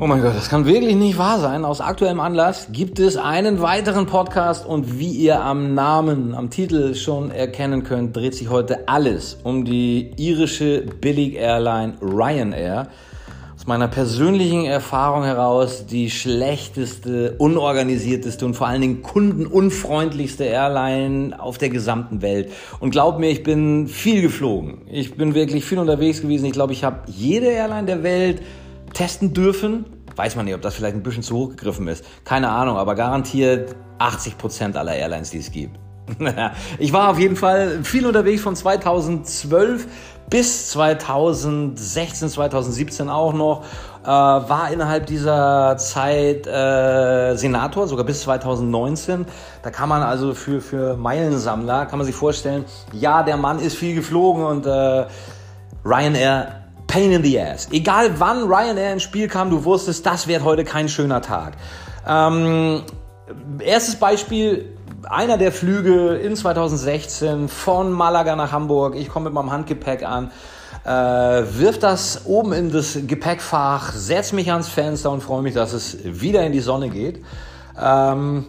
Oh mein Gott, das kann wirklich nicht wahr sein. Aus aktuellem Anlass gibt es einen weiteren Podcast und wie ihr am Namen, am Titel schon erkennen könnt, dreht sich heute alles um die irische Billig-Airline Ryanair. Aus meiner persönlichen Erfahrung heraus die schlechteste, unorganisierteste und vor allen Dingen kundenunfreundlichste Airline auf der gesamten Welt. Und glaub mir, ich bin viel geflogen. Ich bin wirklich viel unterwegs gewesen. Ich glaube, ich habe jede Airline der Welt testen dürfen. Weiß man nicht, ob das vielleicht ein bisschen zu hoch gegriffen ist. Keine Ahnung, aber garantiert 80 Prozent aller Airlines, die es gibt. ich war auf jeden Fall viel unterwegs von 2012 bis 2016, 2017 auch noch. Äh, war innerhalb dieser Zeit äh, Senator, sogar bis 2019. Da kann man also für, für Meilensammler, kann man sich vorstellen, ja, der Mann ist viel geflogen und äh, Ryanair Pain in the Ass. Egal wann Ryanair ins Spiel kam, du wusstest, das wird heute kein schöner Tag. Ähm, erstes Beispiel, einer der Flüge in 2016 von Malaga nach Hamburg. Ich komme mit meinem Handgepäck an, äh, wirf das oben in das Gepäckfach, setz mich ans Fenster und freue mich, dass es wieder in die Sonne geht. Ähm,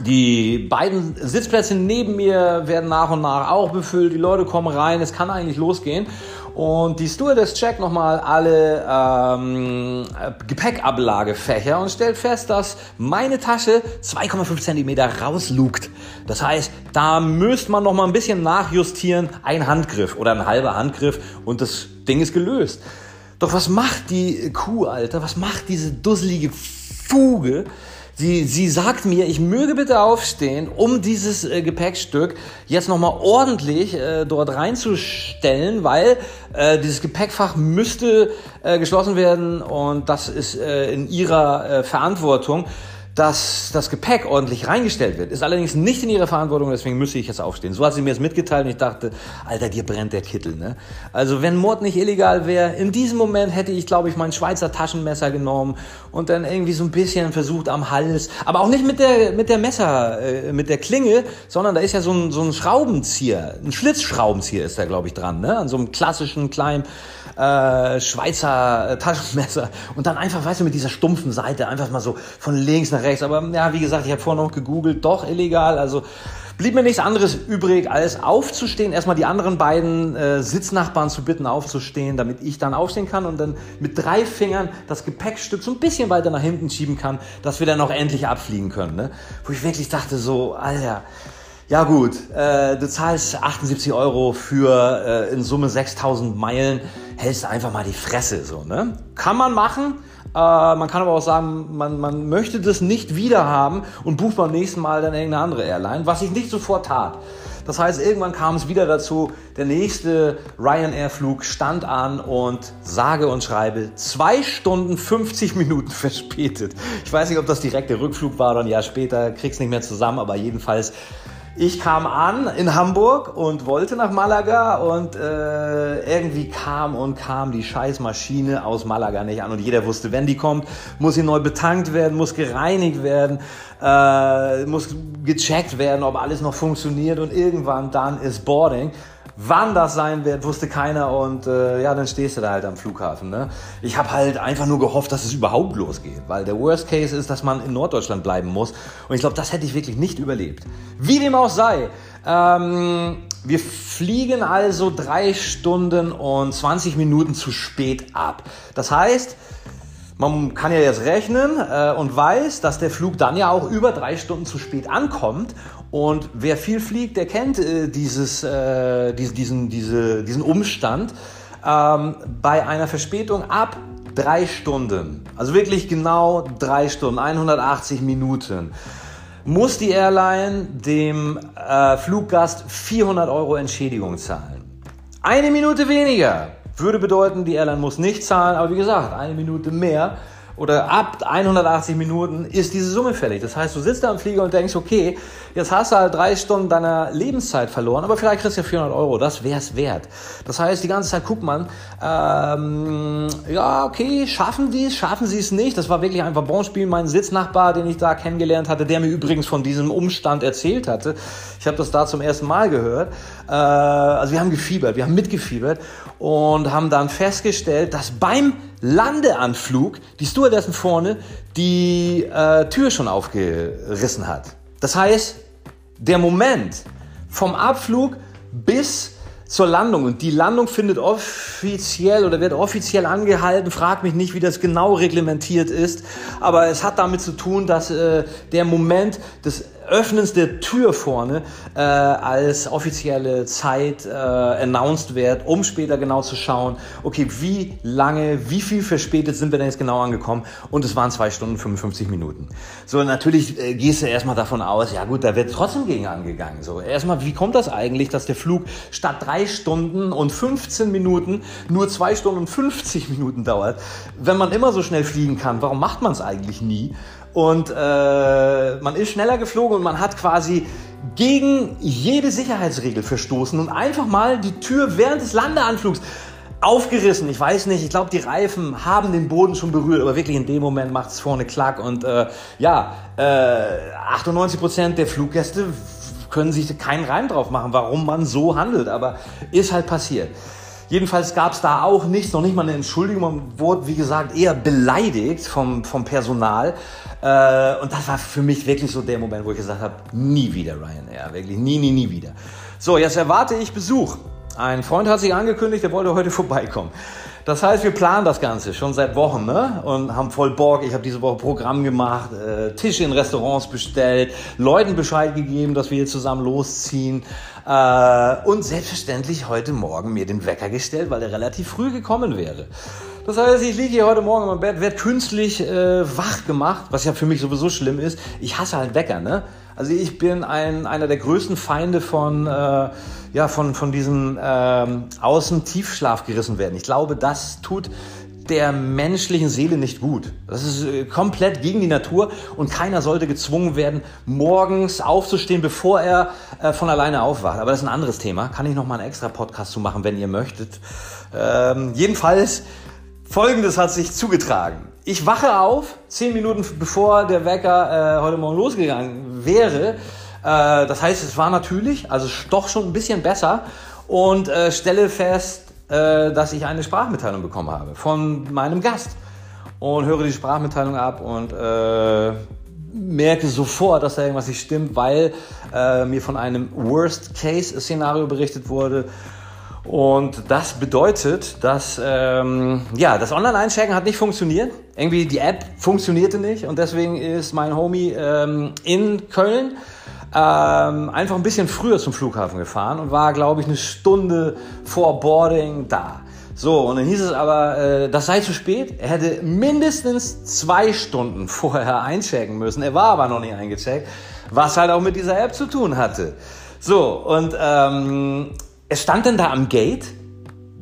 die beiden Sitzplätze neben mir werden nach und nach auch befüllt. Die Leute kommen rein, es kann eigentlich losgehen. Und die Stewardess checkt nochmal alle ähm, Gepäckablagefächer und stellt fest, dass meine Tasche 2,5 Zentimeter rauslugt. Das heißt, da müsste man nochmal ein bisschen nachjustieren. Ein Handgriff oder ein halber Handgriff und das Ding ist gelöst. Doch was macht die Kuh, Alter? Was macht diese dusselige Fuge? Sie, sie sagt mir, ich möge bitte aufstehen, um dieses äh, Gepäckstück jetzt nochmal ordentlich äh, dort reinzustellen, weil äh, dieses Gepäckfach müsste äh, geschlossen werden und das ist äh, in ihrer äh, Verantwortung dass das Gepäck ordentlich reingestellt wird. Ist allerdings nicht in ihrer Verantwortung, deswegen müsste ich jetzt aufstehen. So hat sie mir das mitgeteilt und ich dachte, Alter, dir brennt der Kittel. Ne? Also wenn Mord nicht illegal wäre, in diesem Moment hätte ich, glaube ich, mein Schweizer Taschenmesser genommen und dann irgendwie so ein bisschen versucht am Hals, aber auch nicht mit der, mit der Messer, äh, mit der Klinge, sondern da ist ja so ein, so ein Schraubenzieher, ein Schlitzschraubenzieher ist da, glaube ich, dran, ne? an so einem klassischen kleinen äh, Schweizer äh, Taschenmesser und dann einfach, weißt du, mit dieser stumpfen Seite einfach mal so von links nach rechts. Aber ja, wie gesagt, ich habe vorhin noch gegoogelt, doch illegal. Also blieb mir nichts anderes übrig, als aufzustehen, erstmal die anderen beiden äh, Sitznachbarn zu bitten, aufzustehen, damit ich dann aufstehen kann und dann mit drei Fingern das Gepäckstück so ein bisschen weiter nach hinten schieben kann, dass wir dann auch endlich abfliegen können. Ne? Wo ich wirklich dachte so, Alter, ja gut, äh, du zahlst 78 Euro für äh, in Summe 6000 Meilen, hältst einfach mal die Fresse so, ne? Kann man machen, äh, man kann aber auch sagen, man, man möchte das nicht wieder haben und bucht beim nächsten Mal dann irgendeine andere Airline, was ich nicht sofort tat. Das heißt, irgendwann kam es wieder dazu, der nächste Ryanair-Flug stand an und sage und schreibe zwei Stunden 50 Minuten verspätet. Ich weiß nicht, ob das direkt der Rückflug war oder ein Jahr später, krieg's nicht mehr zusammen, aber jedenfalls ich kam an in Hamburg und wollte nach Malaga und äh, irgendwie kam und kam die Scheißmaschine aus Malaga nicht an und jeder wusste, wenn die kommt, muss sie neu betankt werden, muss gereinigt werden, äh, muss gecheckt werden, ob alles noch funktioniert und irgendwann dann ist Boarding. Wann das sein wird, wusste keiner und äh, ja, dann stehst du da halt am Flughafen. Ne? Ich habe halt einfach nur gehofft, dass es überhaupt losgeht, weil der Worst Case ist, dass man in Norddeutschland bleiben muss und ich glaube, das hätte ich wirklich nicht überlebt. Wie dem auch sei, ähm, wir fliegen also drei Stunden und 20 Minuten zu spät ab. Das heißt, man kann ja jetzt rechnen äh, und weiß, dass der Flug dann ja auch über drei Stunden zu spät ankommt. Und wer viel fliegt, der kennt äh, dieses, äh, diesen, diese, diesen Umstand. Ähm, bei einer Verspätung ab drei Stunden, also wirklich genau drei Stunden, 180 Minuten, muss die Airline dem äh, Fluggast 400 Euro Entschädigung zahlen. Eine Minute weniger würde bedeuten, die Airline muss nicht zahlen, aber wie gesagt, eine Minute mehr oder ab 180 Minuten ist diese Summe fällig. Das heißt, du sitzt da im Flieger und denkst, okay, jetzt hast du halt drei Stunden deiner Lebenszeit verloren, aber vielleicht kriegst du ja 400 Euro, das wär's wert. Das heißt, die ganze Zeit guckt man, ähm, ja, okay, schaffen die es, schaffen sie es nicht. Das war wirklich ein Vabonspiel. Mein Sitznachbar, den ich da kennengelernt hatte, der mir übrigens von diesem Umstand erzählt hatte. Ich habe das da zum ersten Mal gehört. Äh, also wir haben gefiebert, wir haben mitgefiebert und haben dann festgestellt, dass beim Landeanflug die Stewardessen vorne die äh, Tür schon aufgerissen hat. Das heißt, der Moment vom Abflug bis zur Landung. Und die Landung findet offiziell oder wird offiziell angehalten. Frag mich nicht, wie das genau reglementiert ist. Aber es hat damit zu tun, dass äh, der Moment des Öffnens der Tür vorne äh, als offizielle Zeit äh, announced wird, um später genau zu schauen, okay, wie lange, wie viel verspätet sind wir denn jetzt genau angekommen? Und es waren zwei Stunden 55 Minuten. So, natürlich äh, gehst du erstmal davon aus, ja gut, da wird trotzdem gegen angegangen. So, erstmal, wie kommt das eigentlich, dass der Flug statt drei Stunden und 15 Minuten nur zwei Stunden und 50 Minuten dauert? Wenn man immer so schnell fliegen kann, warum macht man es eigentlich nie? Und äh, man ist schneller geflogen und man hat quasi gegen jede Sicherheitsregel verstoßen und einfach mal die Tür während des Landeanflugs aufgerissen. Ich weiß nicht, ich glaube, die Reifen haben den Boden schon berührt, aber wirklich in dem Moment macht es vorne Klack. Und äh, ja, äh, 98 Prozent der Fluggäste können sich keinen Reim drauf machen, warum man so handelt, aber ist halt passiert. Jedenfalls gab es da auch nichts, noch nicht mal eine Entschuldigung. Man wurde, wie gesagt, eher beleidigt vom, vom Personal. Äh, und das war für mich wirklich so der Moment, wo ich gesagt habe, nie wieder Ryanair. Wirklich nie, nie, nie wieder. So, jetzt erwarte ich Besuch. Ein Freund hat sich angekündigt, der wollte heute vorbeikommen. Das heißt, wir planen das Ganze schon seit Wochen ne? und haben voll Bock. Ich habe diese Woche Programm gemacht, äh, Tische in Restaurants bestellt, Leuten Bescheid gegeben, dass wir hier zusammen losziehen äh, und selbstverständlich heute Morgen mir den Wecker gestellt, weil er relativ früh gekommen wäre. Das heißt, ich liege hier heute Morgen im Bett, werde künstlich äh, wach gemacht, was ja für mich sowieso schlimm ist. Ich hasse halt Wecker, ne? Also ich bin ein, einer der größten Feinde von, äh, ja, von, von diesem ähm, Außen-Tiefschlaf gerissen werden. Ich glaube, das tut der menschlichen Seele nicht gut. Das ist äh, komplett gegen die Natur und keiner sollte gezwungen werden, morgens aufzustehen, bevor er äh, von alleine aufwacht. Aber das ist ein anderes Thema. Kann ich noch mal einen extra Podcast zu machen, wenn ihr möchtet. Ähm, jedenfalls, Folgendes hat sich zugetragen. Ich wache auf, zehn Minuten bevor der Wecker äh, heute Morgen losgegangen wäre. Äh, das heißt, es war natürlich, also doch schon ein bisschen besser und äh, stelle fest, äh, dass ich eine Sprachmitteilung bekommen habe von meinem Gast und höre die Sprachmitteilung ab und äh, merke sofort, dass da irgendwas nicht stimmt, weil äh, mir von einem Worst-Case-Szenario berichtet wurde und das bedeutet, dass ähm, ja, das Online-Einchecken hat nicht funktioniert. Irgendwie die App funktionierte nicht und deswegen ist mein Homie ähm, in Köln ähm, einfach ein bisschen früher zum Flughafen gefahren und war, glaube ich, eine Stunde vor Boarding da. So, und dann hieß es aber, äh, das sei zu spät. Er hätte mindestens zwei Stunden vorher einchecken müssen. Er war aber noch nicht eingecheckt, was halt auch mit dieser App zu tun hatte. So, und ähm, er stand dann da am Gate.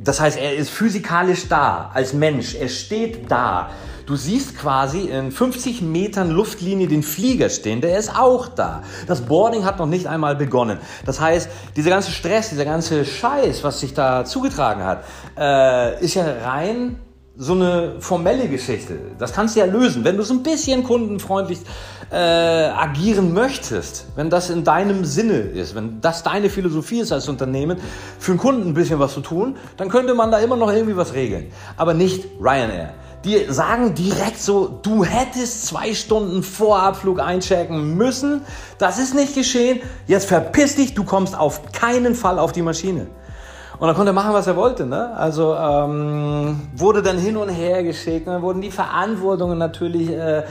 Das heißt, er ist physikalisch da, als Mensch. Er steht da. Du siehst quasi in 50 Metern Luftlinie den Flieger stehen, der ist auch da. Das Boarding hat noch nicht einmal begonnen. Das heißt, dieser ganze Stress, dieser ganze Scheiß, was sich da zugetragen hat, äh, ist ja rein so eine formelle Geschichte. Das kannst du ja lösen, wenn du so ein bisschen kundenfreundlich äh, agieren möchtest, wenn das in deinem Sinne ist, wenn das deine Philosophie ist als Unternehmen, für einen Kunden ein bisschen was zu tun, dann könnte man da immer noch irgendwie was regeln. Aber nicht Ryanair. Die sagen direkt so, du hättest zwei Stunden vor Abflug einchecken müssen. Das ist nicht geschehen. Jetzt verpiss dich, du kommst auf keinen Fall auf die Maschine. Und dann konnte er machen, was er wollte. Ne? Also ähm, wurde dann hin und her geschickt. Dann wurden die Verantwortungen natürlich äh,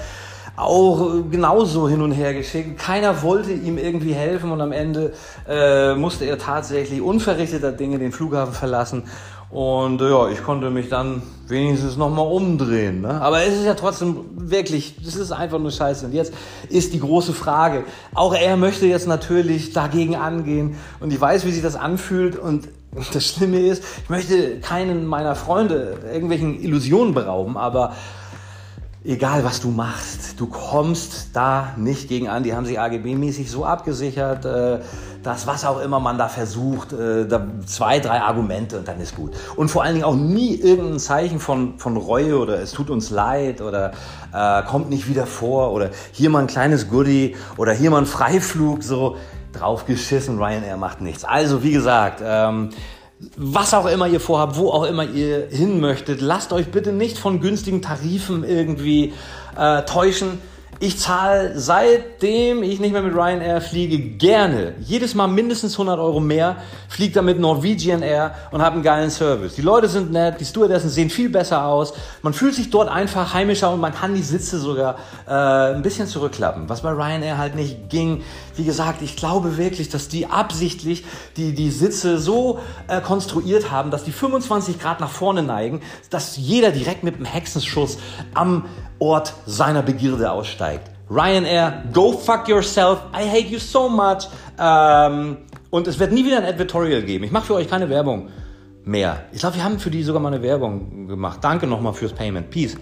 auch genauso hin und her geschickt. Keiner wollte ihm irgendwie helfen und am Ende äh, musste er tatsächlich unverrichteter Dinge den Flughafen verlassen. Und äh, ja, ich konnte mich dann wenigstens nochmal umdrehen. Ne? Aber es ist ja trotzdem wirklich, das ist einfach nur scheiße. Und jetzt ist die große Frage. Auch er möchte jetzt natürlich dagegen angehen. Und ich weiß, wie sich das anfühlt. Und das Schlimme ist, ich möchte keinen meiner Freunde irgendwelchen Illusionen berauben, aber egal was du machst, du kommst da nicht gegen an. Die haben sich AGB-mäßig so abgesichert, äh, dass was auch immer man da versucht, äh, zwei, drei Argumente und dann ist gut. Und vor allen Dingen auch nie irgendein Zeichen von, von Reue oder es tut uns leid oder äh, kommt nicht wieder vor oder hier mal ein kleines Goodie oder hier mal ein Freiflug, so draufgeschissen, Ryanair macht nichts. Also wie gesagt, ähm, was auch immer ihr vorhabt, wo auch immer ihr hin möchtet, lasst euch bitte nicht von günstigen Tarifen irgendwie äh, täuschen. Ich zahle seitdem ich nicht mehr mit Ryanair fliege gerne jedes Mal mindestens 100 Euro mehr, fliege damit Norwegian Air und habe einen geilen Service. Die Leute sind nett, die Stewardessen sehen viel besser aus, man fühlt sich dort einfach heimischer und man kann die Sitze sogar äh, ein bisschen zurückklappen, was bei Ryanair halt nicht ging. Wie gesagt, ich glaube wirklich, dass die absichtlich die, die Sitze so äh, konstruiert haben, dass die 25 Grad nach vorne neigen, dass jeder direkt mit einem Hexenschuss am Ort seiner Begierde aussteigt. Ryanair, go fuck yourself, I hate you so much. Ähm, und es wird nie wieder ein Advertorial geben. Ich mache für euch keine Werbung mehr. Ich glaube, wir haben für die sogar mal eine Werbung gemacht. Danke nochmal fürs Payment. Peace.